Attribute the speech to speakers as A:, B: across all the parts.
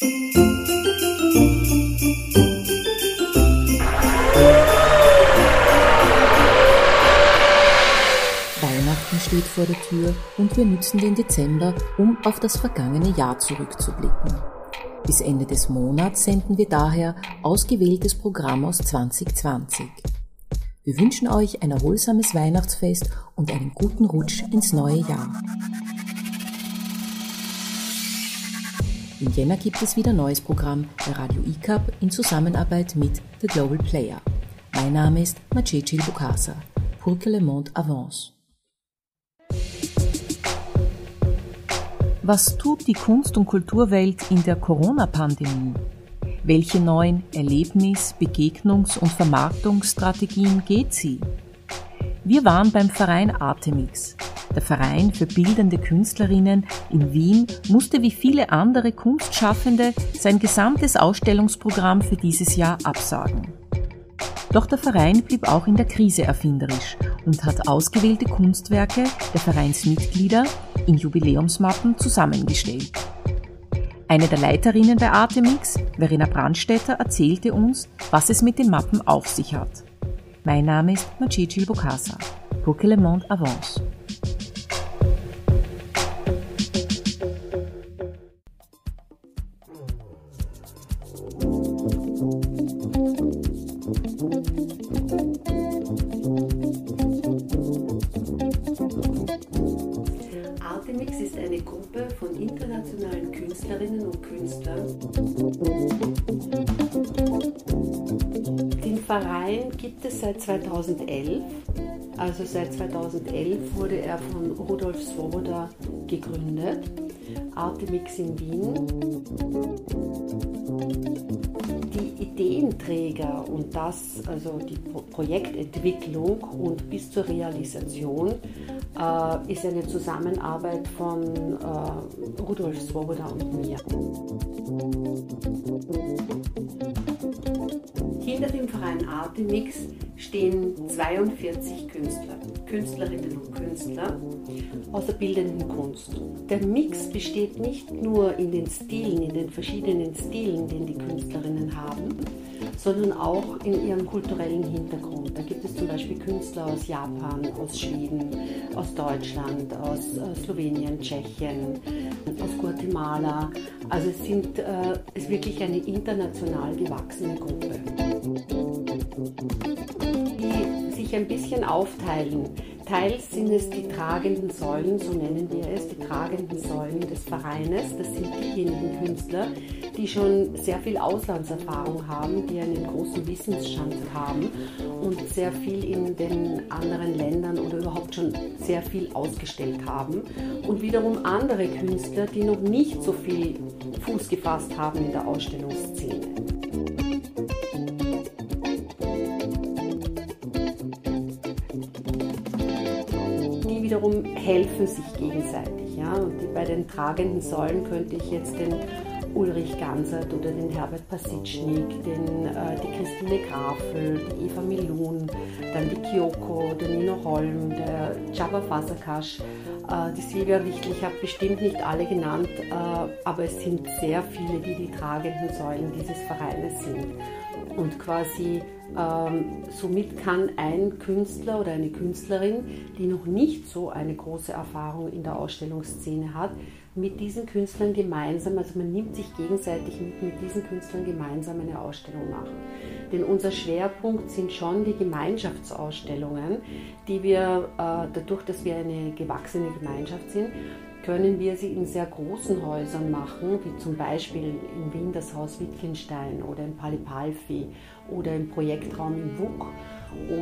A: Weihnachten steht vor der Tür und wir nützen den Dezember, um auf das vergangene Jahr zurückzublicken. Bis Ende des Monats senden wir daher ausgewähltes Programm aus 2020. Wir wünschen euch ein erholsames Weihnachtsfest und einen guten Rutsch ins neue Jahr. Im Jänner gibt es wieder neues Programm bei Radio ICAP in Zusammenarbeit mit The Global Player. Mein Name ist Macecil Bukasa. Pour que le monde avance.
B: Was tut die Kunst- und Kulturwelt in der Corona-Pandemie? Welche neuen Erlebnis-, Begegnungs- und Vermarktungsstrategien geht sie? Wir waren beim Verein Artemix. Der Verein für bildende Künstlerinnen in Wien musste wie viele andere Kunstschaffende sein gesamtes Ausstellungsprogramm für dieses Jahr absagen. Doch der Verein blieb auch in der Krise erfinderisch und hat ausgewählte Kunstwerke der Vereinsmitglieder in Jubiläumsmappen zusammengestellt. Eine der Leiterinnen bei Artemix, Verena Brandstetter, erzählte uns, was es mit den Mappen auf sich hat. Mein Name ist Macicil Bokassa. Pour que le monde avance.
C: Künstlerinnen und Künstlern. Den Verein gibt es seit 2011. Also seit 2011 wurde er von Rudolf Swoboda gegründet. Artemix in Wien. Die Ideenträger und das, also die Pro Projektentwicklung und bis zur Realisation äh, ist eine Zusammenarbeit von äh, Rudolf Swoboda und mir. Hinter dem Verein Artemix stehen 42 Künstler, Künstlerinnen und Künstler aus der bildenden Kunst. Der Mix besteht nicht nur in den Stilen, in den verschiedenen Stilen, den die Künstlerinnen haben, sondern auch in ihrem kulturellen Hintergrund. Da gibt es zum Beispiel Künstler aus Japan, aus Schweden, aus Deutschland, aus äh, Slowenien, Tschechien, aus Guatemala. Also es sind, äh, ist wirklich eine international gewachsene Gruppe sich ein bisschen aufteilen. Teils sind es die tragenden Säulen, so nennen wir es, die tragenden Säulen des Vereines. Das sind diejenigen Künstler, die schon sehr viel Auslandserfahrung haben, die einen großen Wissensstand haben und sehr viel in den anderen Ländern oder überhaupt schon sehr viel ausgestellt haben. Und wiederum andere Künstler, die noch nicht so viel Fuß gefasst haben in der Ausstellungsszene. Wiederum helfen sich gegenseitig. Ja? Und bei den tragenden Säulen könnte ich jetzt den Ulrich Gansert oder den Herbert Pasitschnik, den, äh, die Christine Grafel, die Eva Milun, dann die Kyoko, der Nino Holm, der Jabba Fasakash, äh, die Silvia Wichtel. Ich habe bestimmt nicht alle genannt, äh, aber es sind sehr viele, die die tragenden Säulen dieses Vereines sind. Und quasi ähm, somit kann ein Künstler oder eine Künstlerin, die noch nicht so eine große Erfahrung in der Ausstellungsszene hat, mit diesen Künstlern gemeinsam, also man nimmt sich gegenseitig mit, mit diesen Künstlern gemeinsam eine Ausstellung machen. Denn unser Schwerpunkt sind schon die Gemeinschaftsausstellungen, die wir äh, dadurch, dass wir eine gewachsene Gemeinschaft sind, können wir sie in sehr großen Häusern machen, wie zum Beispiel in Wien das Haus Wittgenstein oder im Palipalfi oder im Projektraum im WUK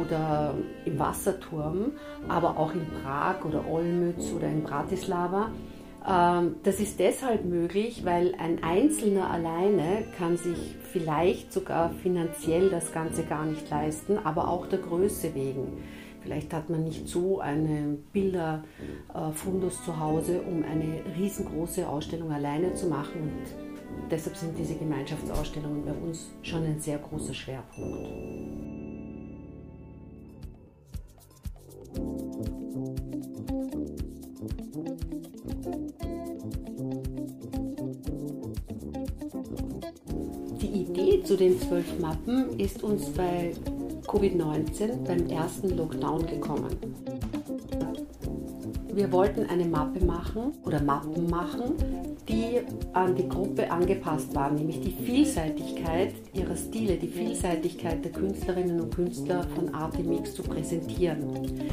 C: oder im Wasserturm, aber auch in Prag oder Olmütz oder in Bratislava. Ähm, das ist deshalb möglich, weil ein Einzelner alleine kann sich vielleicht sogar finanziell das Ganze gar nicht leisten, aber auch der Größe wegen. Vielleicht hat man nicht so einen Bilderfundus zu Hause, um eine riesengroße Ausstellung alleine zu machen. Und deshalb sind diese Gemeinschaftsausstellungen bei uns schon ein sehr großer Schwerpunkt. Idee zu den zwölf Mappen ist uns bei Covid-19 beim ersten Lockdown gekommen. Wir wollten eine Mappe machen oder Mappen machen, die an die Gruppe angepasst waren, nämlich die Vielseitigkeit ihrer Stile, die Vielseitigkeit der Künstlerinnen und Künstler von Artemix zu präsentieren.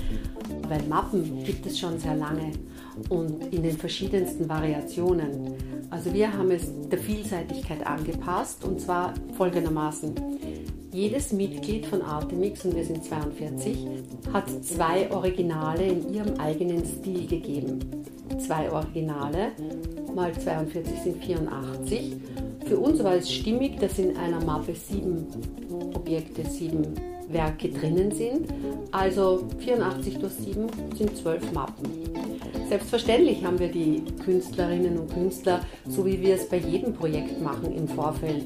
C: Weil Mappen gibt es schon sehr lange und in den verschiedensten Variationen. Also wir haben es der Vielseitigkeit angepasst und zwar folgendermaßen. Jedes Mitglied von Artemix, und wir sind 42, hat zwei Originale in ihrem eigenen Stil gegeben. Zwei Originale mal 42 sind 84. Für uns war es stimmig, dass in einer Mappe sieben Objekte, sieben Werke drinnen sind. Also 84 durch 7 sind 12 Mappen. Selbstverständlich haben wir die Künstlerinnen und Künstler, so wie wir es bei jedem Projekt machen, im Vorfeld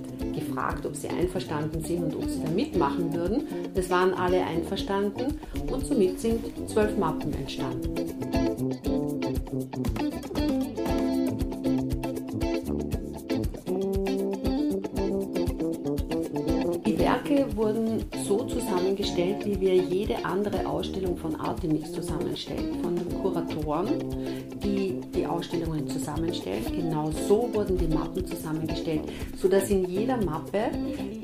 C: gefragt, ob sie einverstanden sind und ob sie da mitmachen würden. Es waren alle einverstanden und somit sind zwölf Mappen entstanden. Werke wurden so zusammengestellt, wie wir jede andere Ausstellung von Artemix zusammenstellen. Von den Kuratoren, die die Ausstellungen zusammenstellen. Genau so wurden die Mappen zusammengestellt, sodass in jeder Mappe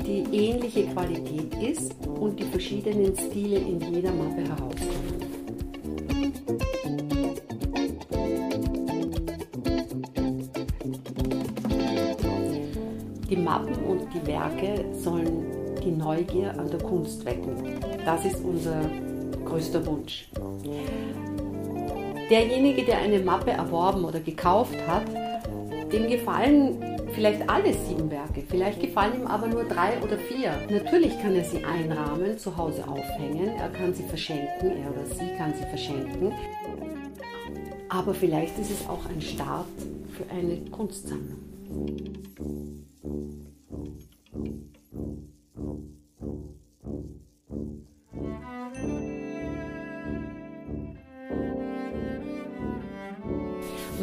C: die ähnliche Qualität ist und die verschiedenen Stile in jeder Mappe herauskommen. Die Mappen und die Werke sollen die Neugier an der Kunst wecken. Das ist unser größter Wunsch. Derjenige, der eine Mappe erworben oder gekauft hat, dem gefallen vielleicht alle sieben Werke, vielleicht gefallen ihm aber nur drei oder vier. Natürlich kann er sie einrahmen, zu Hause aufhängen, er kann sie verschenken, er oder sie kann sie verschenken. Aber vielleicht ist es auch ein Start für eine Kunstsammlung.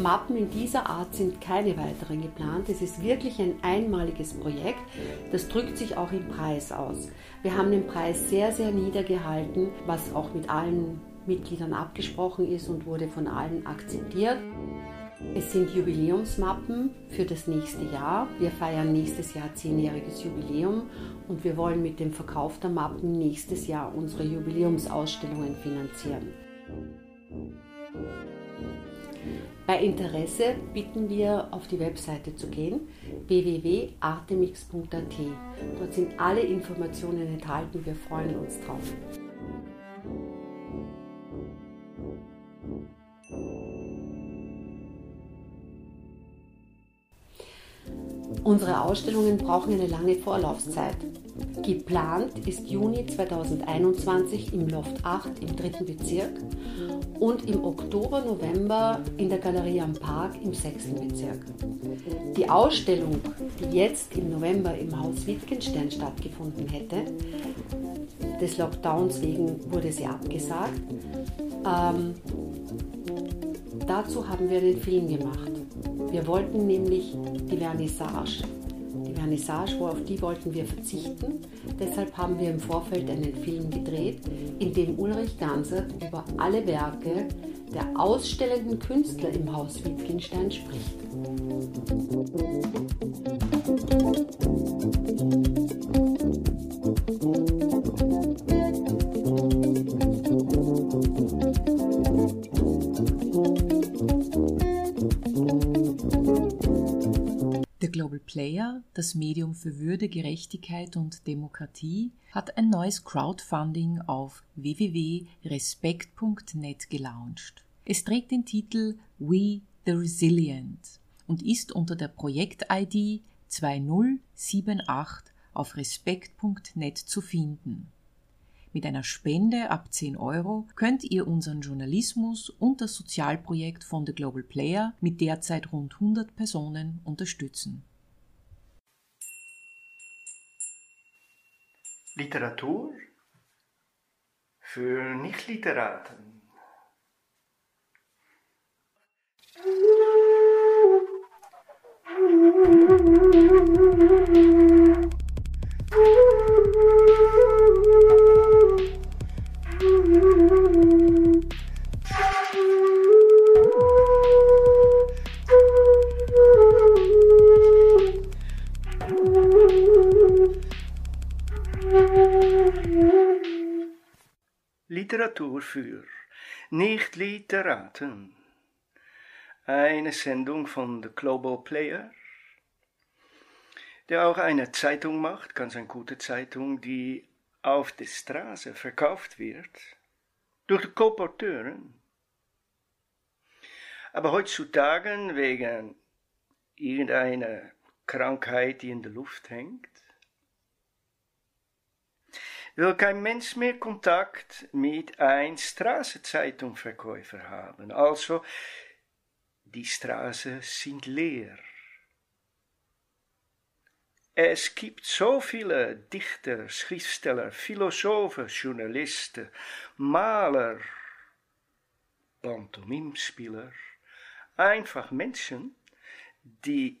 C: Mappen in dieser Art sind keine weiteren geplant. Es ist wirklich ein einmaliges Projekt. Das drückt sich auch im Preis aus. Wir haben den Preis sehr, sehr niedergehalten, was auch mit allen Mitgliedern abgesprochen ist und wurde von allen akzeptiert. Es sind Jubiläumsmappen für das nächste Jahr. Wir feiern nächstes Jahr zehnjähriges Jubiläum und wir wollen mit dem Verkauf der Mappen nächstes Jahr unsere Jubiläumsausstellungen finanzieren. Bei Interesse bitten wir, auf die Webseite zu gehen, www.artemix.at. Dort sind alle Informationen enthalten. Wir freuen uns drauf. Unsere Ausstellungen brauchen eine lange Vorlaufzeit. Geplant ist Juni 2021 im Loft 8 im dritten Bezirk und im Oktober, November in der Galerie am Park im sechsten Bezirk. Die Ausstellung, die jetzt im November im Haus Wittgenstein stattgefunden hätte, des Lockdowns wegen wurde sie abgesagt. Ähm, dazu haben wir den Film gemacht. Wir wollten nämlich die Vernissage, die Vernissage, wo auf die wollten wir verzichten. Deshalb haben wir im Vorfeld einen Film gedreht, in dem Ulrich Gansert über alle Werke der ausstellenden Künstler im Haus Wittgenstein spricht.
B: Player, das Medium für Würde, Gerechtigkeit und Demokratie, hat ein neues Crowdfunding auf www.respekt.net gelauncht. Es trägt den Titel We the Resilient und ist unter der Projekt-ID 2078 auf respekt.net zu finden. Mit einer Spende ab 10 Euro könnt ihr unseren Journalismus und das Sozialprojekt von The Global Player mit derzeit rund 100 Personen unterstützen.
D: Literatur für Nichtliteraten. Literatur für Nicht-Literaten. Eine Sendung von The Global Player, der auch eine Zeitung macht, ganz eine gute Zeitung, die auf der Straße verkauft wird, durch die Kolporteuren. Aber heutzutage wegen irgendeiner Krankheit, die in der Luft hängt, will kein Mensch mehr Kontakt mit ein Straßenzeitungverkäufer haben. Also, die Straßen sind leer. Es gibt so viele Dichter, Schriftsteller, Philosophen, Journalisten, Maler, Pantomimspieler, einfach Menschen, die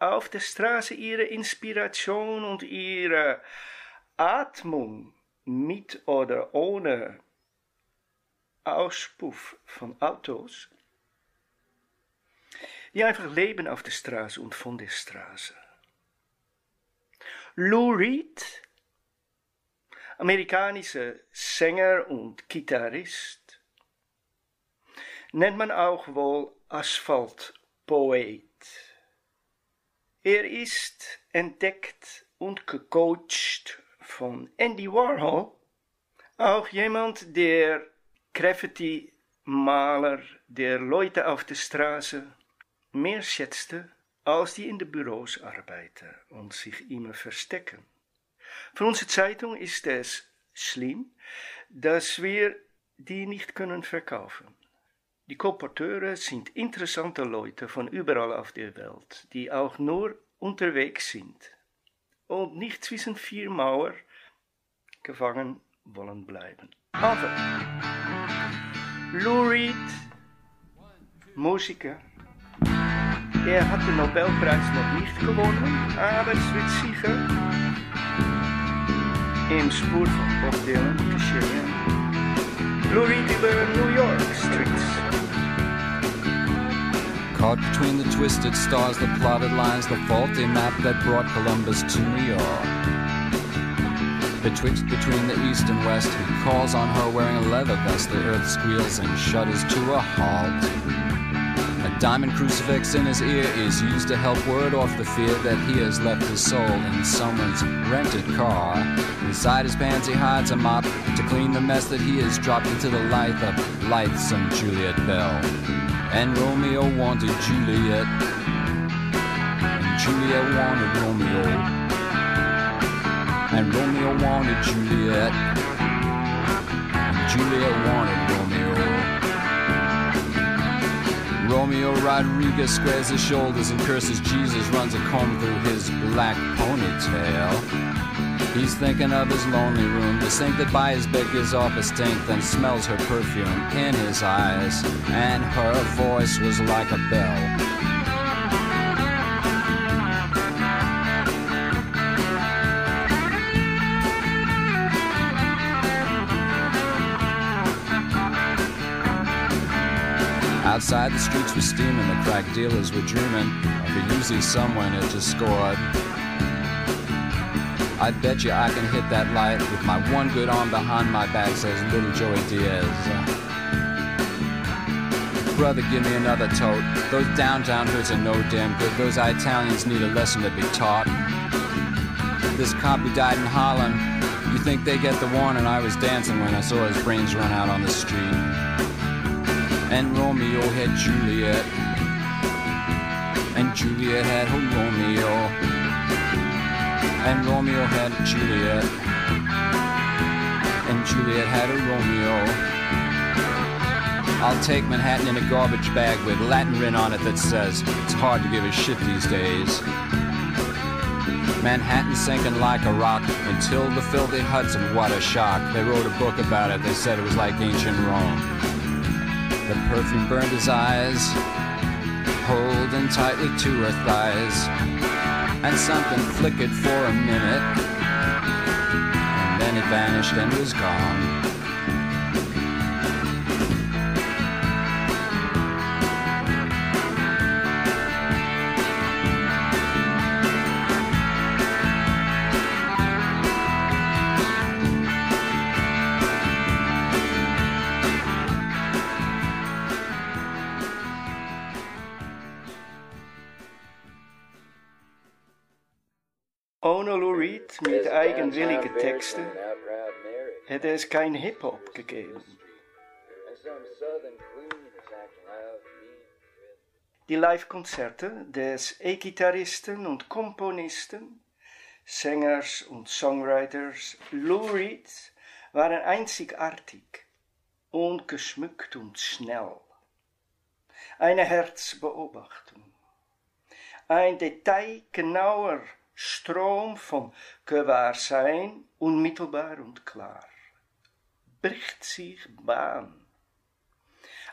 D: auf der Straße ihre Inspiration und ihre Atmung mit oder ohne Auspuff von Autos, die einfach leben auf der Straße und von der Straße. Lou Reed, amerikanischer Sänger und Gitarrist, nennt man auch wohl Asphaltpoet. Er ist entdeckt und gecoacht von Andy Warhol, auch jemand, der Graffiti-Maler der Leute auf der Straße mehr schätzte, als die in den Büros arbeiten und sich immer verstecken. Für unsere Zeitung ist es schlimm, dass wir die nicht können verkaufen. Die Kolporteure sind interessante Leute von überall auf der Welt, die auch nur unterwegs sind und nicht zwischen vier Mauern gefangen wollen bleiben. Aber Lou Reed, Musiker, er hat den Nobelpreis noch nicht gewonnen, aber es wird sicher im Spur von Bob Dylan. Lou Reed über New York Streets.
E: Caught between the twisted stars, the plotted lines, the faulty map that brought Columbus to New York. Betwixt between the east and west, he calls on her wearing a leather vest. The earth squeals and shudders to a halt. A diamond crucifix in his ear is used to help ward off the fear that he has left his soul in someone's rented car. Inside his pants, he hides a mop to clean the mess that he has dropped into the life of lightsome Juliet Bell. And Romeo wanted Juliet, and Juliet wanted Romeo, and Romeo wanted Juliet, and Juliet wanted Romeo. Romeo Rodriguez squares his shoulders and curses Jesus, runs a comb through his black ponytail. He's thinking of his lonely room, the sink that by his bed gives off a stink, then smells her perfume in his eyes, and her voice was like a bell. Outside the streets were steaming, the crack dealers were dreaming of a Uzi someone had just scored. I bet you I can hit that light with my one good arm behind my back, says little Joey Diaz. Brother, give me another tote. Those downtown hoods are no damn good. Those Italians need a lesson to be taught. This cop who died in Holland, you think they get the warning? I was dancing when I saw his brains run out on the street. And Romeo had Juliet, and Juliet had Romeo and Romeo had a Juliet, and Juliet had a Romeo. I'll take Manhattan in a garbage bag with Latin written on it that says, it's hard to give a shit these days. Manhattan sinking like a rock until the filthy Hudson, what a shock. They wrote a book about it, they said it was like ancient Rome. The perfume burned his eyes, holding tightly to her thighs and something flickered for a minute, and then it vanished and was gone.
D: Eigenwilligen Texten hätte es kein Hip-Hop gegeben. Die Live-Konzerte des E-Gitarristen und Komponisten, Sängers und Songwriters Lou Reed waren einzigartig und geschmückt und schnell. Eine Herzbeobachtung, ein detailgenauer Strom von Gewahrsein, unmittelbar und klar, bricht sich Bahn.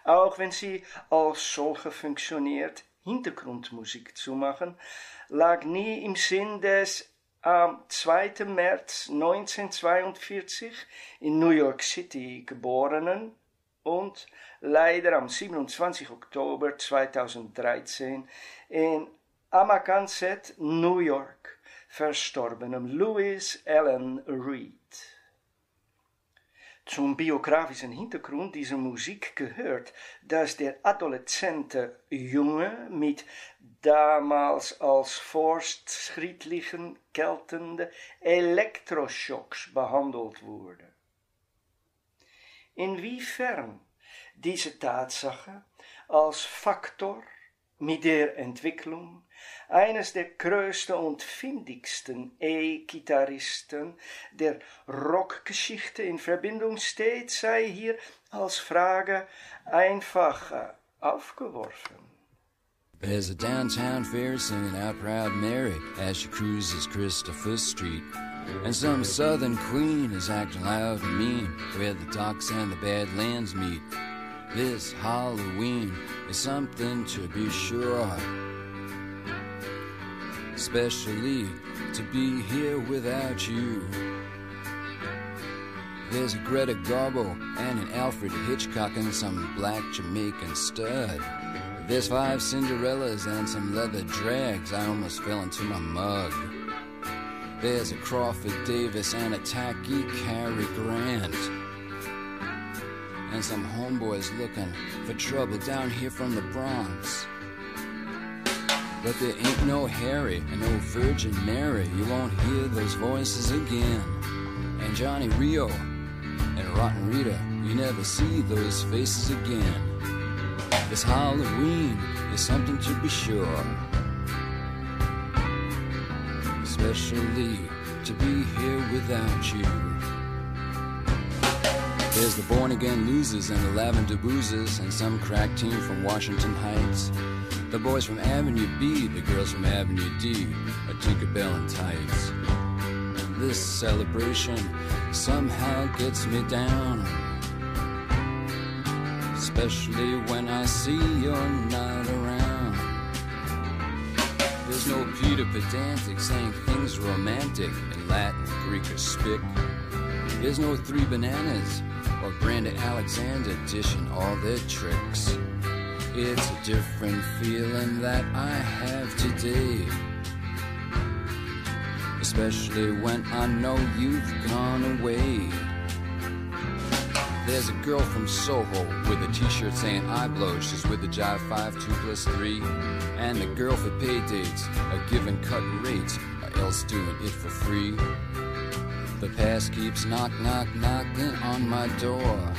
D: Auch wenn sie als solche funktioniert, Hintergrundmusik zu machen, lag nie im Sinn des am 2. März 1942 in New York City geborenen und leider am 27. Oktober 2013 in Amagansett, New York, verstorbenem Louis Allen Reed. Zum biografischen Hintergrund dieser Musik gehört, dass der adoleszente Junge mit damals als fortschrittlichen geltende Elektroschocks behandelt wurde. Inwiefern diese Tatsache als Faktor mit der Entwicklung eines der größten und findigsten E-Gitarristen der Rockgeschichte in Verbindung steht, sei hier als Frage einfach äh, aufgeworfen.
E: There's a downtown fair singing out Proud Mary as she cruises Christopher Street. And some southern queen is acting loud and mean where the docks and the badlands meet. This Halloween is something to be sure. Especially to be here without you. There's a Greta Garbo and an Alfred Hitchcock and some black Jamaican stud. There's five Cinderellas and some leather drags. I almost fell into my mug. There's a Crawford Davis and a tacky Cary Grant. And some homeboys looking for trouble down here from the Bronx. But there ain't no Harry and no Virgin Mary. You won't hear those voices again. And Johnny Rio and Rotten Rita, you never see those faces again. This Halloween is something to be sure. Especially to be here without you. There's the born again losers and the lavender boozers and some crack team from Washington Heights. The boys from Avenue B, the girls from Avenue D, a Tinkerbell and tights. This celebration somehow gets me down especially when I see you're not around. There's no Peter pedantic saying things romantic in Latin, Greek, or Spic. There's no three bananas or Brandon Alexander dishing all their tricks. It's a different feeling that I have today. Especially when I know you've gone away. There's a girl from Soho with a t-shirt saying I blow. She's with the Jive 5 2 plus 3. And the girl for pay dates, a given cut rate, or else doing it for free. The past keeps knock knock knocking on my door.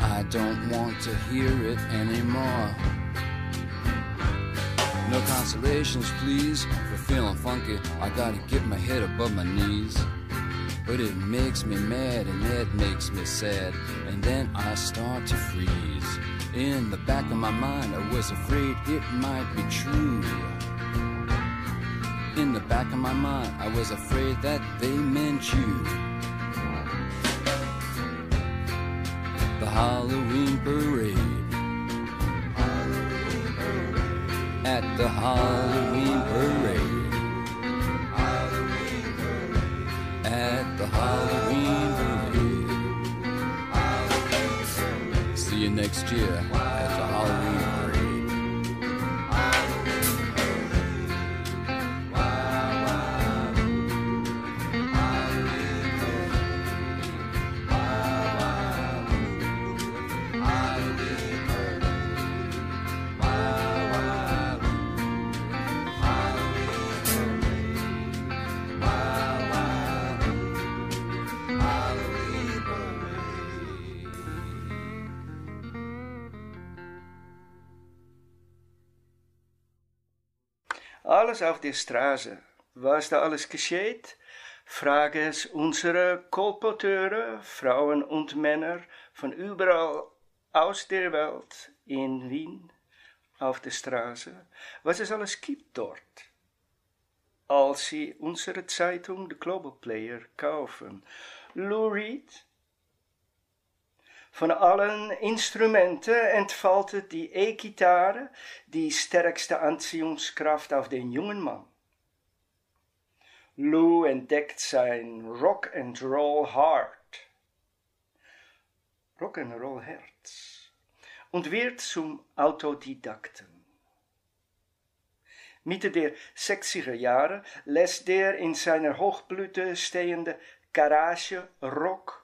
E: I don't want to hear it anymore. No consolations, please, for feeling funky. I gotta get my head above my knees. But it makes me mad and it makes me sad. And then I start to freeze. In the back of my mind, I was afraid it might be true. In the back of my mind, I was afraid that they meant you. Halloween parade. At the Halloween parade. At the Halloween parade. See you next year
D: Alles auf der Straße. Was da alles geschieht, frage es unsere Kolporteure, Frauen und Männer von überall aus der Welt in Wien auf der Straße, was es alles gibt dort. Als sie unsere Zeitung The Global Player kaufen. Lou von allen Instrumenten entfaltet die E-Gitarre die stärkste Anziehungskraft auf den jungen Mann. Lou entdeckt sein Rock and Roll Heart, Rock and Roll Herz und wird zum Autodidakten. Mitte der 60er Jahre lässt der in seiner Hochblüte stehende Garage Rock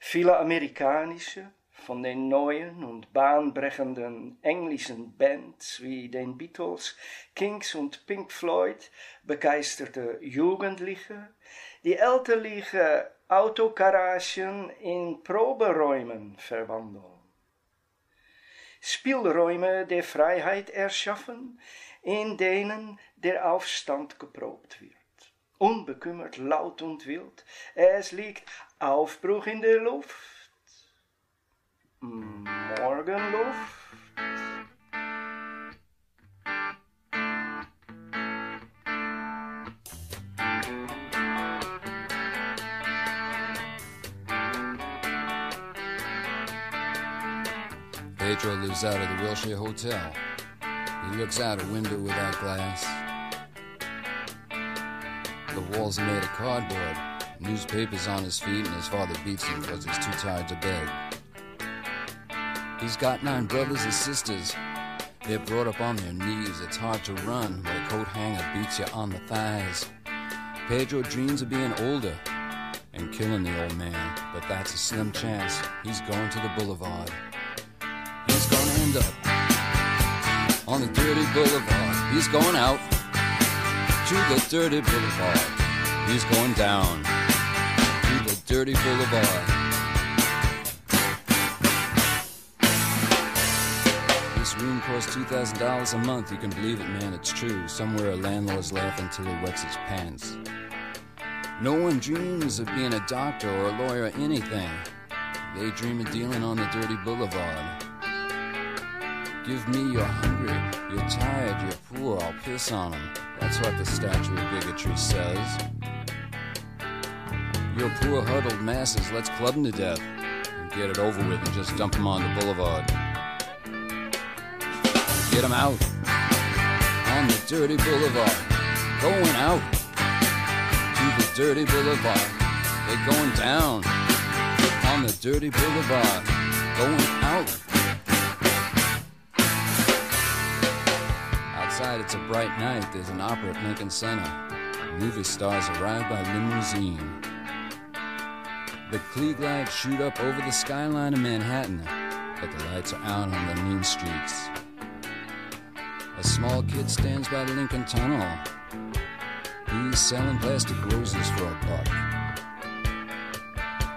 D: Viele amerikanische, von den neuen und bahnbrechenden englischen Bands wie den Beatles, Kings und Pink Floyd begeisterte Jugendliche, die elterliche Autogaragen in Proberäumen verwandeln. Spielräume der Freiheit erschaffen, in denen der Aufstand geprobt wird. Unbekümmert, laut und wild, es liegt Aufbruch in der Luft. Morgenluft.
E: Pedro lives out of the Wilshire Hotel. He looks out a window without glass. The walls are made of cardboard. Newspapers on his feet, and his father beats him because he's too tired to beg. He's got nine brothers and sisters. They're brought up on their knees. It's hard to run when a coat hanger beats you on the thighs. Pedro dreams of being older and killing the old man, but that's a slim chance. He's going to the boulevard. He's gonna end up on the dirty boulevard. He's going out to the dirty boulevard. He's going down dirty boulevard. This room costs $2,000 a month. You can believe it, man, it's true. Somewhere a landlord's laughing till he wets his pants. No one dreams of being a doctor or a lawyer or anything. They dream of dealing on the dirty boulevard. Give me you're hungry, you're tired, you're poor, I'll piss on them. That's what the statue of bigotry says. Your poor huddled masses, let's club them to death and get it over with and just dump them on the boulevard. Get them out on the dirty boulevard, going out to the dirty boulevard. They're going down on the dirty boulevard, going out. Outside, it's a bright night. There's an opera at Lincoln Center. Movie stars arrive by limousine. The Klieg lights shoot up over the skyline of Manhattan, but the lights are out on the mean streets. A small kid stands by the Lincoln Tunnel. He's selling plastic roses for a buck.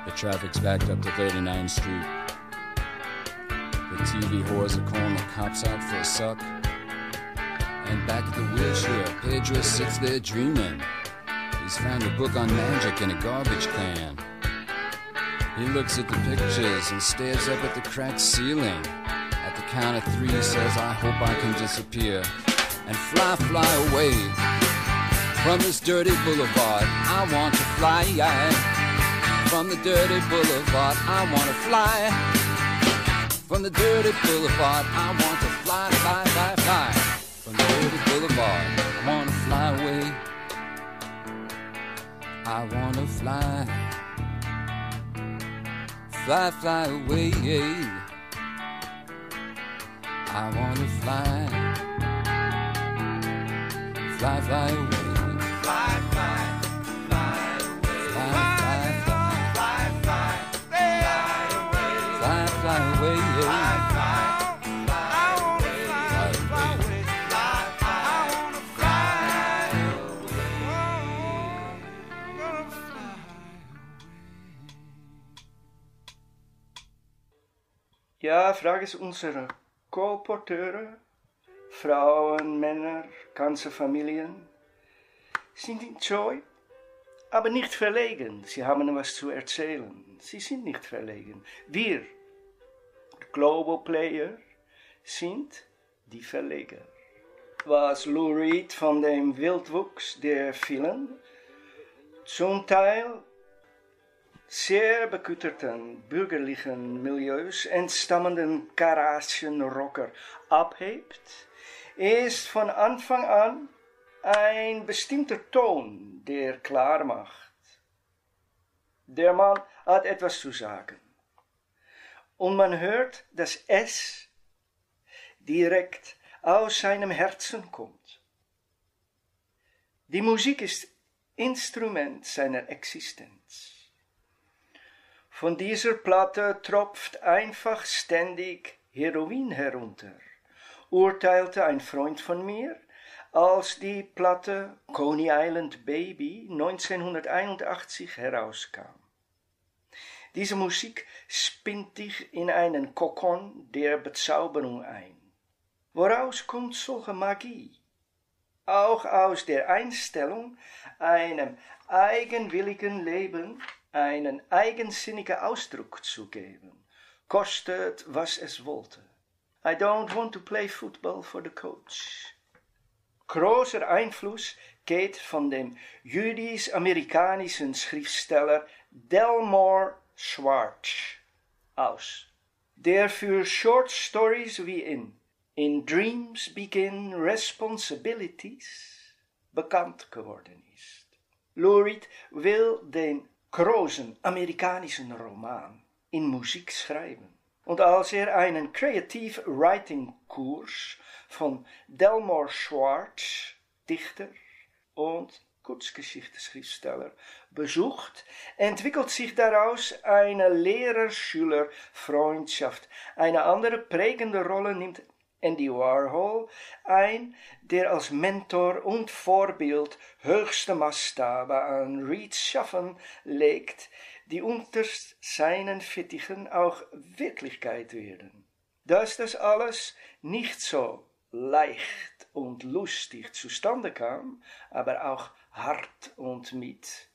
E: The traffic's backed up to 39th Street. The TV whores are calling the cops out for a suck. And back at the wheelchair, Pedro sits there dreaming. He's found a book on magic in a garbage can. He looks at the pictures and stares up at the cracked ceiling. At the count of three, he says, I hope I can disappear and fly, fly away from this dirty boulevard. I want to fly from the dirty boulevard. I want to fly from the dirty boulevard. I want to fly, fly, fly, fly from the dirty boulevard. I want to fly away. I want to fly fly, fly away. I wanna fly, fly, fly away. Fly,
D: Ja, frage es unsere Kolporteure, Frauen, Männer, ganze Familien sind in Joy, aber nicht verlegen. Sie haben was zu erzählen. Sie sind nicht verlegen. Wir, Global Player, sind die Verleger. Was Lou Reed von dem Wildwuchs der vielen, zum Teil sehr bekütterten bürgerlichen Milieus entstammenden Garagenrocker abhebt, ist von Anfang an ein bestimmter Ton, der klar macht. Der Mann hat etwas zu sagen. Und man hört, dass es direkt aus seinem Herzen kommt. Die Musik ist Instrument seiner Existenz. Von dieser Platte tropft einfach ständig Heroin herunter, urteilte ein Freund von mir, als die Platte Coney Island Baby 1981 herauskam. Diese Musik spinnt dich in einen Kokon der Bezauberung ein. Woraus kommt solche Magie? Auch aus der Einstellung, einem eigenwilligen Leben einen eigensinnigen Ausdruck zu geben, kostet, was es wollte. I don't want to play football for the coach. Großer Einfluss geht von dem jüdisch-amerikanischen Schriftsteller Delmore Schwartz aus, der für Short Stories wie in In Dreams Begin Responsibilities bekannt geworden ist. Lurid will den großen amerikanischen Roman in Musik schreiben. Und als er einen Creative Writing Kurs von Delmore Schwartz, Dichter und Kurzgeschichtenschriftsteller, besucht, entwickelt sich daraus eine Lehrer-Schüler-Freundschaft. Eine andere prägende Rolle nimmt Andy Warhol ein, der als Mentor und Vorbild höchste Maßstabe an Reeds Schaffen legt, die unter seinen Fittichen auch Wirklichkeit werden. Dass das alles nicht so leicht und lustig zustande kam, aber auch hart und mit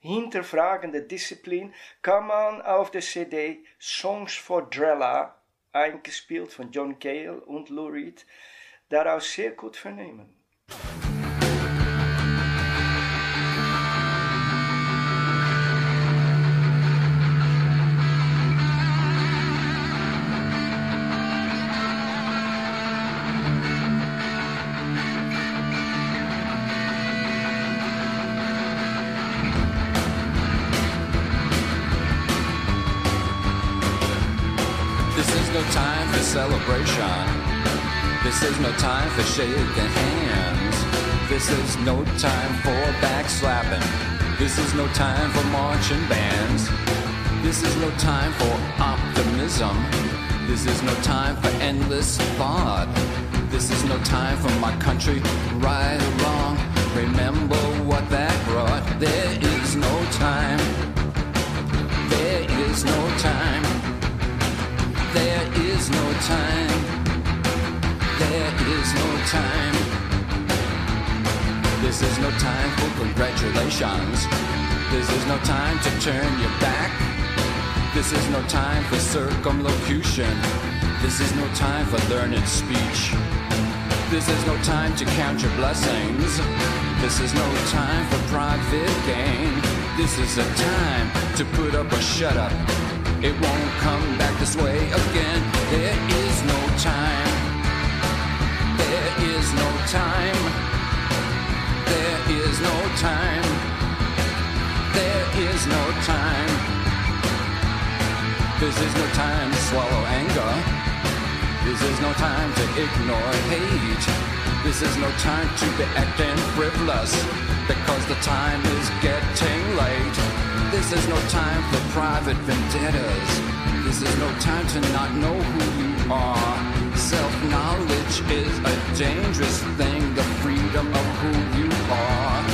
D: hinterfragender Disziplin kann man auf der CD Songs for Drella eingespielt von John Cale und Lou Reed, daraus sehr gut vernehmen.
E: Time for hands. This is no time for backslapping. This is no time for marching bands. This is no time for optimism. This is no time for endless thought. This is no time for my country, right or wrong. Remember what that brought. There is no time. There is no time. There is no time. There is no time. This is no time for congratulations. This is no time to turn your back. This is no time for circumlocution. This is no time for learned speech. This is no time to count your blessings. This is no time for private gain. This is a time to put up or shut up. It won't come back this way again. There is no time. Time. There is no time. There is no time. This is no time to swallow anger. This is no time to ignore hate. This is no time to be acting frivolous because the time is getting late. This is no time for private vendettas. This is no time to not know who you are. Self knowledge is a dangerous thing, the freedom of who you are.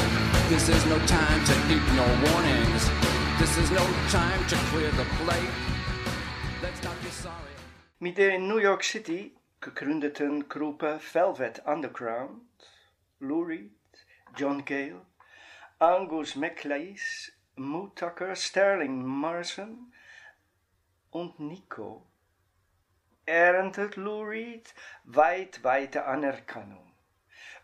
E: This is no time to ignore warnings. This is no time to clear the plate. Let's not be sorry.
D: Mit der in New York City gegründeten Gruppe Velvet Underground, Lou Reed, John Cale, Angus MacLise, Moe Tucker, Sterling Morrison und Nico erntet Lou Reed weit weite Anerkennung.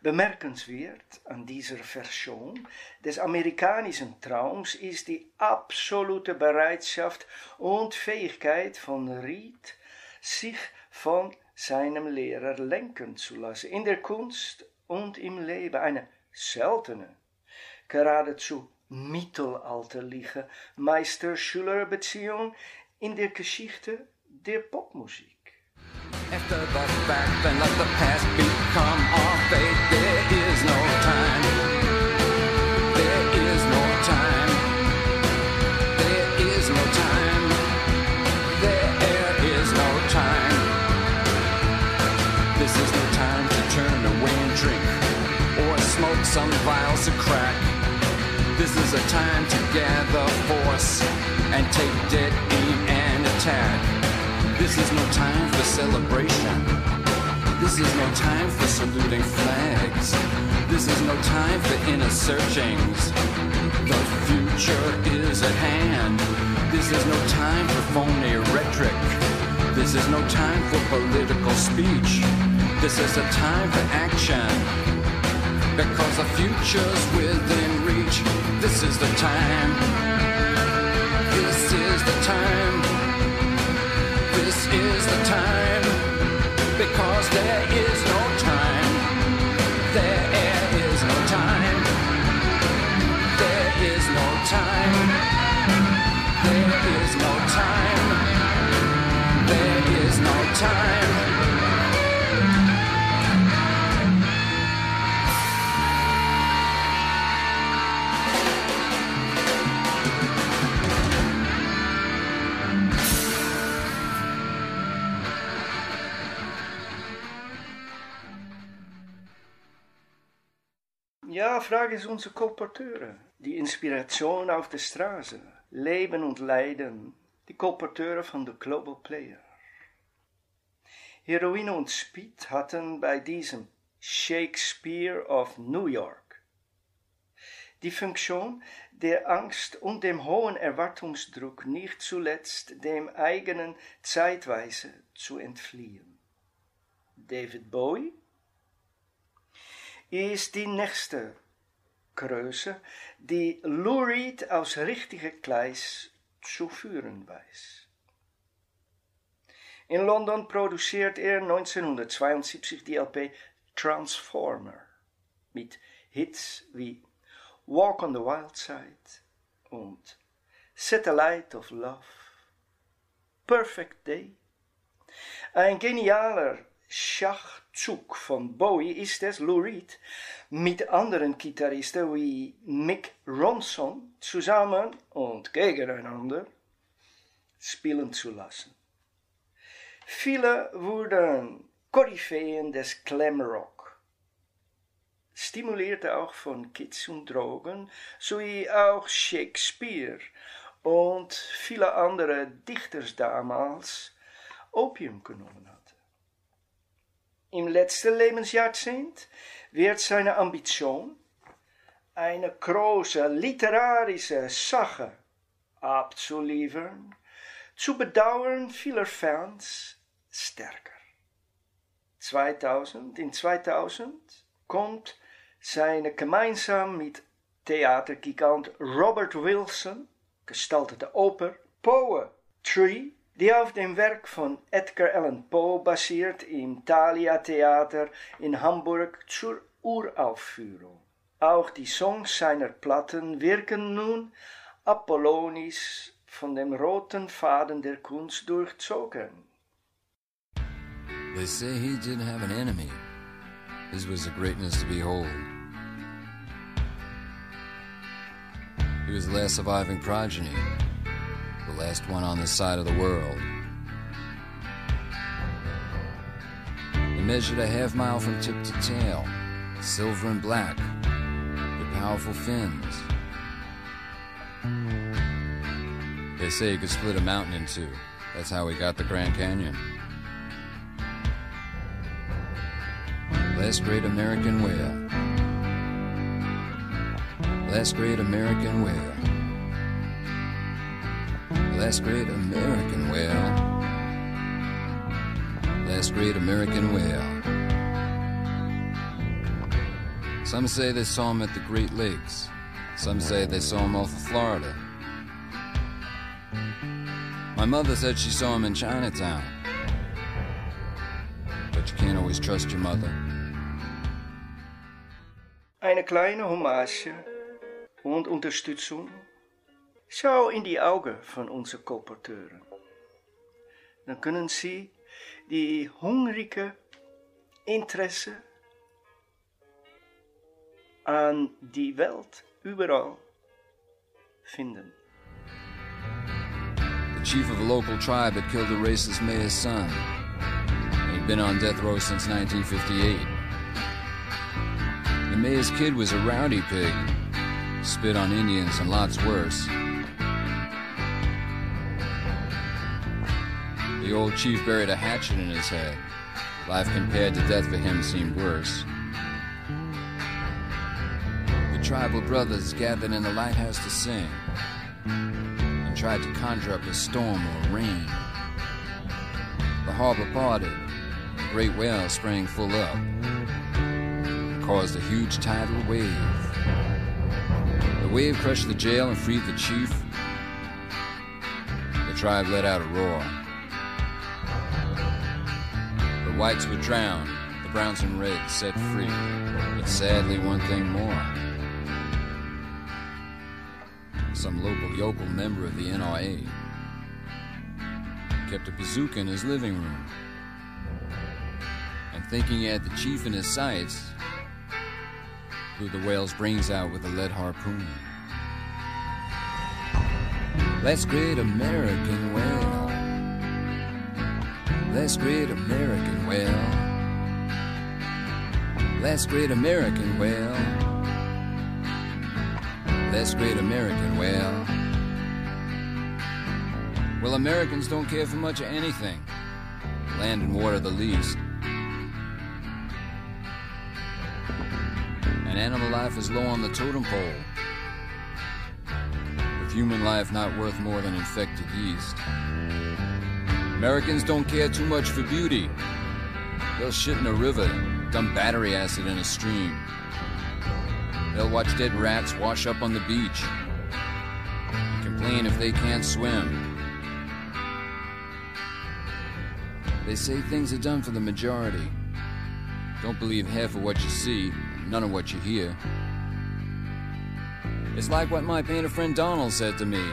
D: Bemerkenswert an dieser Version des amerikanischen Traums ist die absolute Bereitschaft und Fähigkeit von Reed, sich von seinem Lehrer lenken zu lassen, in der Kunst und im Leben, eine seltene, geradezu mittelalterliche Meister-Schüler-Beziehung in der Geschichte der Popmusik.
E: After the fact, then let the past become our fate. There is no time. There is no time. There is no time. There is no time. This is no time to turn away and drink or smoke some vials of crack. This is a time to gather force and take dead aim and attack. This is no time for celebration. This is no time for saluting flags. This is no time for inner searchings. The future is at hand. This is no time for phony rhetoric. This is no time for political speech. This is a time for action. Because the future's within reach. This is the time. This is the time is the time. Because there is
D: es unsere Kolporteure. Die Inspiration auf der Straße. Leben und Leiden. Die Kolporteure von The Global Player. Heroine und Speed hatten bei diesem Shakespeare of New York die Funktion, der Angst und dem hohen Erwartungsdruck nicht zuletzt dem eigenen Zeitweise zu entfliehen. David Bowie ist die nächste Die Lurid aus richtige Gleis zu führen. In London produziert er 1972 die LP Transformer mit Hits wie Walk on the Wild Side und Satellite of Love, Perfect Day. Ein genialer Schachzug von Bowie ist es, Lou Reed, mit anderen Gitarristen wie Mick Ronson zusammen und gegeneinander spielen zu lassen. Viele wurden Koryphäen des Glamrock, stimuliert auch von Kids und Drogen, sowie auch Shakespeare und viele andere Dichter damals Opium genommen. Im letzten Lebensjahrzehnt wird seine Ambition, eine große literarische Sache abzuliefern, zu bedauern vieler Fans stärker. 2000, in 2000 kommt seine gemeinsam mit Theatergigant Robert Wilson gestaltete Oper Poetry die auf dem Werk von Edgar Allan Poe basiert im Thalia Theater in Hamburg zur Uraufführung. Auch die Songs seiner Platten wirken nun apollonisch von dem roten Faden der Kunst durchzogen.
E: They say he didn't have an enemy. His was a greatness to behold. He was the surviving progeny last one on this side of the world. He measured a half mile from tip to tail, silver and black, with powerful fins. They say he could split a mountain in two. That's how we got the Grand Canyon. Last great American whale. Last great American whale. Last great American whale. Last great American whale. Some say they saw him at the Great Lakes. Some say they saw him off of Florida. My mother said she saw him in Chinatown. But you can't always trust your mother.
D: Eine kleine Hommage und Unterstützung. Schau in die Augen von unseren Kolporteuren. Dann können sie die hungrige Interesse an die Welt überall finden.
E: The chief of a local tribe had killed a racist mayor's son. He'd been on death row since 1958. The mayor's kid was a rowdy pig, spit on Indians and lots worse. The old chief buried a hatchet in his head. Life compared to death for him seemed worse. The tribal brothers gathered in the lighthouse to sing and tried to conjure up a storm or rain. The harbor parted, a great whale sprang full up, and caused a huge tidal wave. The wave crushed the jail and freed the chief. The tribe let out a roar. The whites were drowned, the browns and reds set free. But sadly, one thing more. Some local yokel member of the NRA kept a bazooka in his living room. And thinking he had the chief in his sights, blew the whale's brains out with a lead harpoon. That's great American whale. That's great American whale. That's great American whale. That's great American whale. Well, Americans don't care for much of anything. Land and water the least. And animal life is low on the totem pole. With human life not worth more than infected yeast. Americans don't care too much for beauty. They'll shit in a river, dump battery acid in a stream. They'll watch dead rats wash up on the beach. Complain if they can't swim. They say things are done for the majority. Don't believe half of what you see, none of what you hear. It's like what my painter friend Donald said to me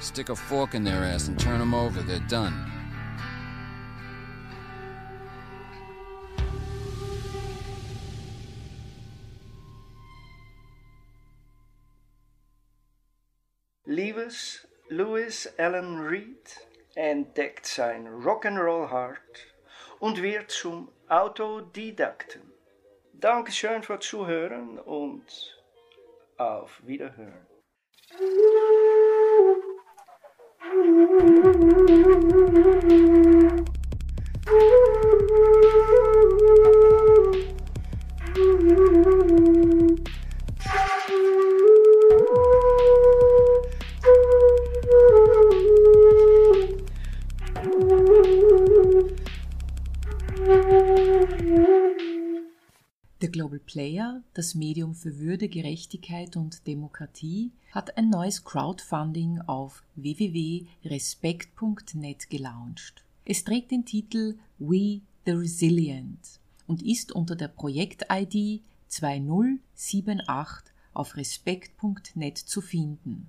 E: stick a fork in their ass and turn them over, they're done.
D: Liebes Louis Allen Reed entdeckt sein Rock'n'Roll Heart und wird zum Autodidakten. Dankeschön für Zuhören und auf Wiederhören.
A: Der Global Player, das Medium für Würde, Gerechtigkeit und Demokratie, hat ein neues Crowdfunding auf www.respekt.net gelauncht. Es trägt den Titel We the Resilient und ist unter der Projekt-ID 2078 auf respekt.net zu finden.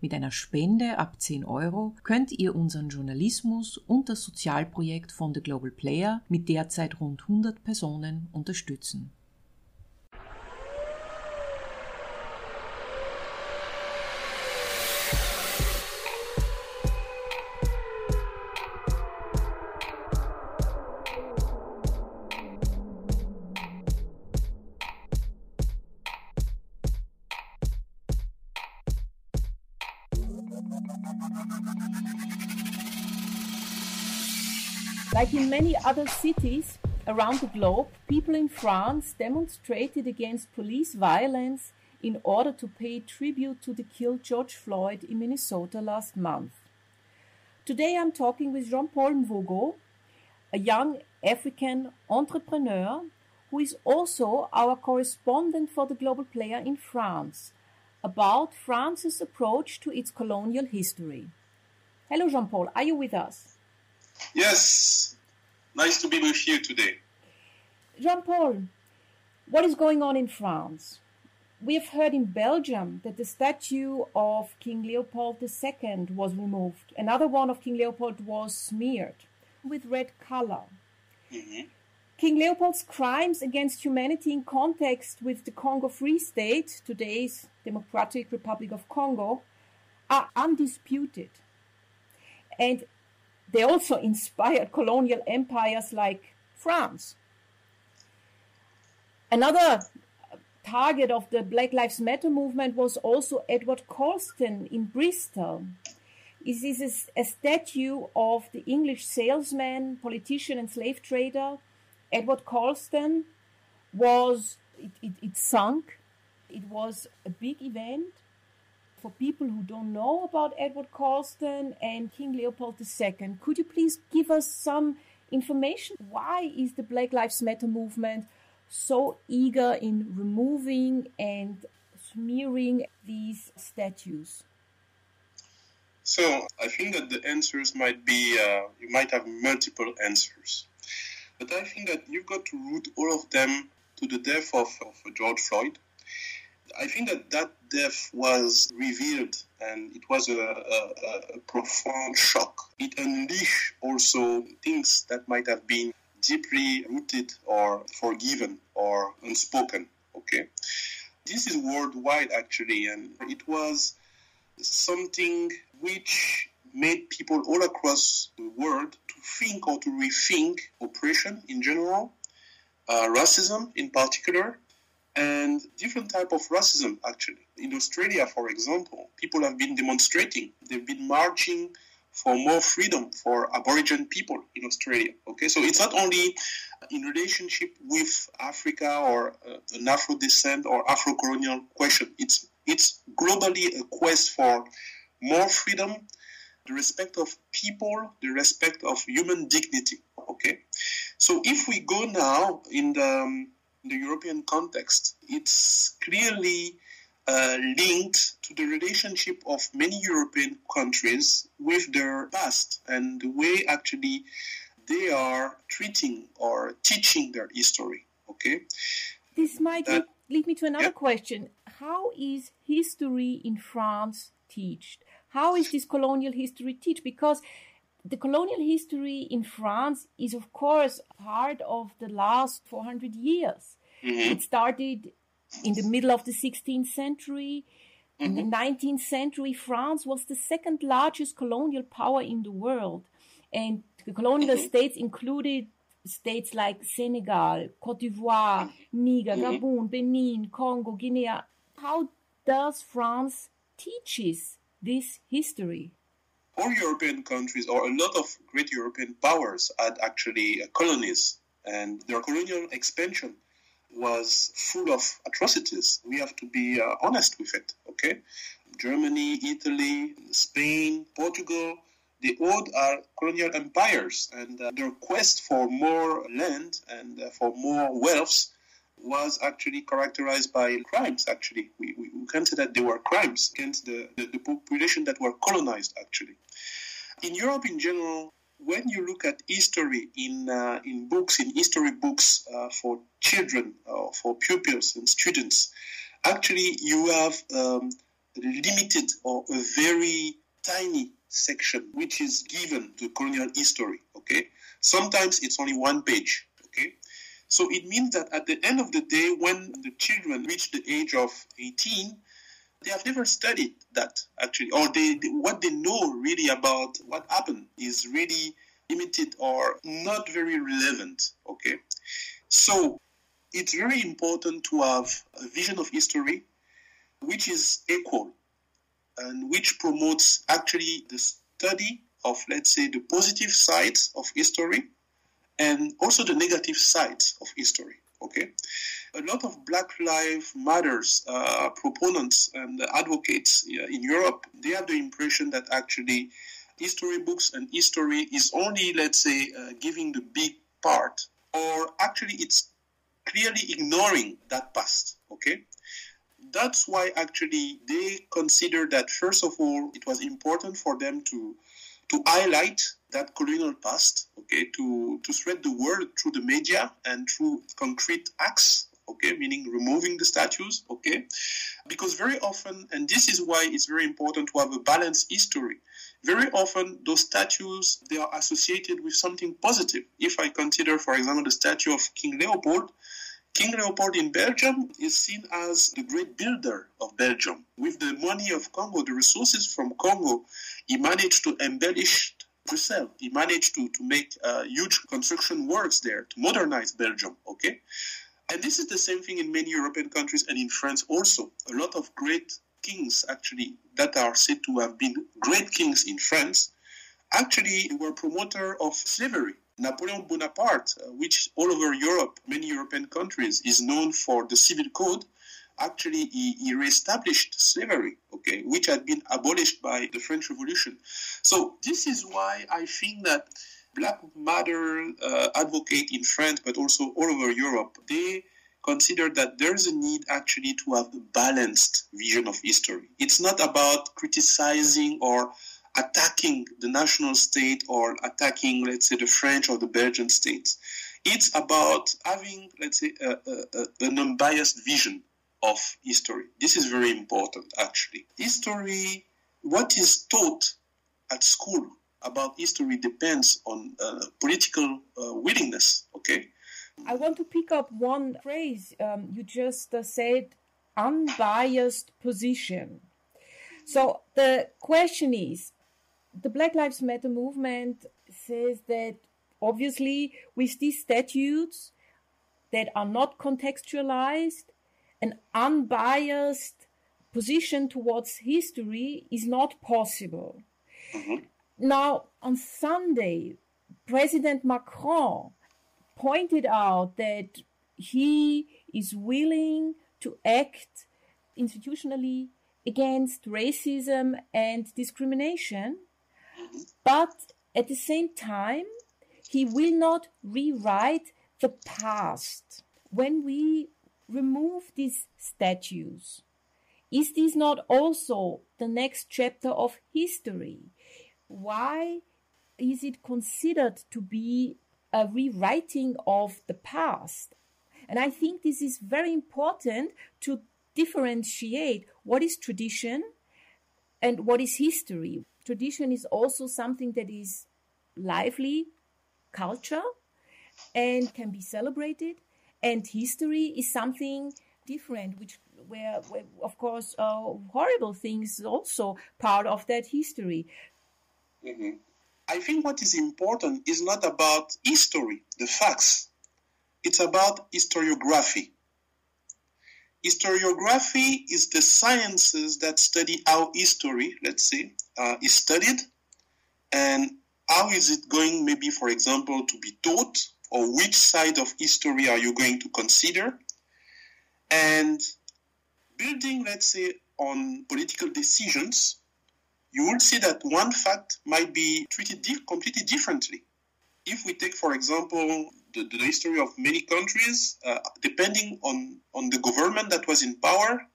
A: Mit einer Spende ab 10 Euro könnt ihr unseren Journalismus und das Sozialprojekt von The Global Player mit derzeit rund 100 Personen unterstützen.
B: Like in many other cities, Around the globe, people in France demonstrated against police violence in order to pay tribute to the killed George Floyd in Minnesota last month. Today I'm talking with Jean Paul Mvogo, a young African entrepreneur who is also our correspondent for the Global Player in France, about France's approach to its colonial history. Hello, Jean Paul, are you with us?
F: Yes, nice to be with you today.
B: Jean Paul, what is going on in France? We have heard in Belgium that the statue of King Leopold II was removed. Another one of King Leopold was smeared with red color. Mm-hmm. King Leopold's crimes against humanity in context with the Congo Free State, today's Democratic Republic of Congo, are undisputed. And they also inspired colonial empires like France. Another target of the Black Lives Matter movement was also Edward Colston in Bristol. This is a statue of the English salesman, politician, and slave trader. Edward Colston was, it, it, it sunk. It was a big event for people who don't know about Edward Colston and King Leopold II. Could you please give us some information? Why is the Black Lives Matter movement so eager in removing and smearing these statues?
F: So I think that the answers might be, uh, you might have multiple answers. But I think that you've got to root all of them to the death of, of George Floyd. I think that that death was revealed and it was a, a, a profound shock. It unleashed also things that might have been deeply rooted or forgiven or unspoken. Okay, this is worldwide actually, and it was something which made people all across the world to think or to rethink oppression in general, uh, racism in particular, and different type of racism actually. In Australia, for example, people have been demonstrating. They've been marching for more freedom for Aboriginal people in Australia. Okay, so it's not only in relationship with Africa or uh, an Afro descent or Afro colonial question. It's it's globally a quest for more freedom, the respect of people, the respect of human dignity. Okay, so if we go now in the, um, the European context, it's clearly uh, linked to the relationship of many European countries with their past and the way actually they are treating or teaching their history. Okay.
B: This might lead me to another yeah. question. How is history in France taught? How is this colonial history taught? Because the colonial history in France is, of course, part of the last 400 years. Mm-hmm. It started in the middle of the 16th century. Mm-hmm. In the 19th century, France was the second largest colonial power in the world. And the colonial mm-hmm. states included states like Senegal, Cote d'Ivoire, Niger, mm-hmm. Gabon, Benin, Congo, Guinea. How does France teaches this history?
F: All European countries, or a lot of great European powers, had actually colonies, and their colonial expansion was full of atrocities. We have to be uh, honest with it, okay? Germany, Italy, Spain, Portugal, they all are colonial empires, and uh, their quest for more land and uh, for more wealth was actually characterized by crimes, actually. We, we, we can say that they were crimes against the, the, the population that were colonized, actually. In Europe in general, when you look at history in uh, in books, in history books uh, for children or for pupils and students, actually you have um, limited or a very tiny section which is given to colonial history. Okay, sometimes it's only one page. Okay, so it means that at the end of the day, when the children reach the age of 18, they have never studied that actually, or they, they, what they know really about what happened is really limited or not very relevant. Okay, so it's very important to have a vision of history which is equal and which promotes actually the study of, let's say, the positive sides of history and also the negative sides of history. Okay, a lot of Black Lives Matters uh, proponents and advocates in Europe they have the impression that actually history books and history is only, let's say, uh, giving the big part, or actually it's clearly ignoring that past. Okay, that's why actually they consider that first of all it was important for them to to highlight that colonial past, okay, to, to spread the word through the media and through concrete acts, okay, meaning removing the statues, okay, because very often, and this is why it's very important to have a balanced history. Very often, those statues they are associated with something positive. If I consider, for example, the statue of King Leopold, King Leopold in Belgium is seen as the great builder of Belgium. With the money of Congo, the resources from Congo, he managed to embellish Brussels. He managed to, to make uh, huge construction works there to modernize Belgium. Okay, and this is the same thing in many European countries and in France also. A lot of great kings actually that are said to have been great kings in France actually were promoter of slavery. Napoleon Bonaparte, uh, which all over Europe, many European countries, is known for the civil code, actually he, he reestablished slavery, okay, which had been abolished by the French Revolution. So this is why I think that Black Matter uh, advocate in France, but also all over Europe, they consider that there's a need actually to have a balanced vision of history. It's not about criticizing or attacking the national state or attacking, let's say, the French or the Belgian states. It's about having, let's say, a, a, a, an unbiased vision of history. This is very important, actually. History, what is taught at school about history depends on uh, political uh, willingness, okay?
B: I want to pick up one phrase um, you just uh, said unbiased position. So the question is the Black Lives Matter movement says that obviously with these statutes that are not contextualized, an unbiased position towards history is not possible. Mm-hmm. Now, on Sunday, President Macron pointed out that he is willing to act institutionally against racism and discrimination, but at the same time, he will not rewrite the past. When we remove these statues? Is this not also the next chapter of history? Why is it considered to be a rewriting of the past? And I think this is very important to differentiate what is tradition and what is history. Tradition is also something that is lively culture and can be celebrated and history is something different, which where of course, uh, horrible things also part of that history.
F: Mm-hmm. I think what is important is not about history, the facts. It's about historiography. Historiography is the sciences that study how history, let's say, uh, is studied and how is it going, maybe, for example, to be taught or which side of history are you going to consider? And building, let's say, on political decisions, you will see that one fact might be treated di- completely differently. If we take, for example, the, the history of many countries, uh, depending on, on the government that was in power,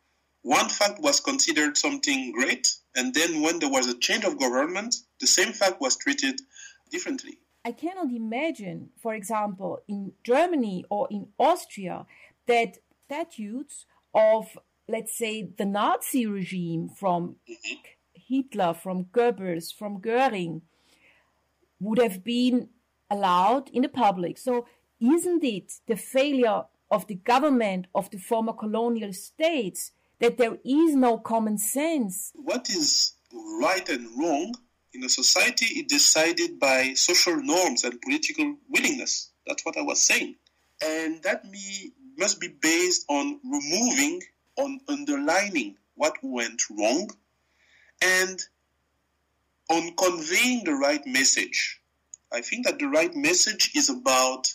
F: one fact was considered something great, and then when there was a change of government, the same fact was treated differently.
B: I cannot imagine, for example, in Germany or in Austria, that statutes of, let's say, the Nazi regime from Hitler, from Goebbels, from Goering, would have been allowed in the public. So, isn't it the failure of the government of the former colonial states that there is no common sense?
F: What is right and wrong in a society is decided by social norms and political willingness. That's what I was saying. And that me, must be based on removing, on underlining what went wrong, and on conveying the right message. I think that the right message is about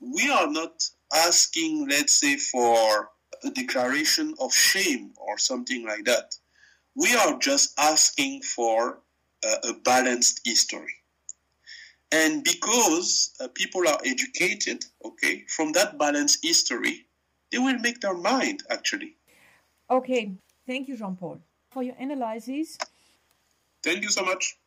F: we are not asking, let's say, for a declaration of shame or something like that. We are just asking for a balanced history. And because uh, people are educated, okay, from that balanced history, they will make their mind actually.
G: Okay, thank you, Jean Paul, for your analysis.
F: Thank you so much.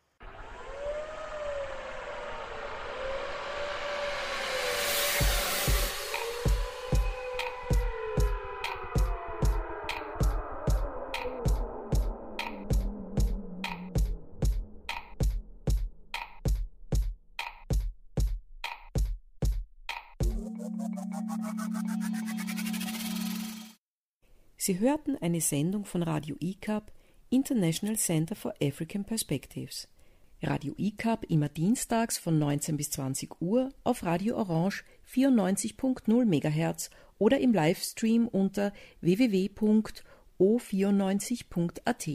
G: Sie hörten eine Sendung von Radio ICAP, International Center for African Perspectives. Radio ICAP immer dienstags von 19 bis 20 Uhr auf Radio Orange 94.0 MHz oder im Livestream unter www.o94.at.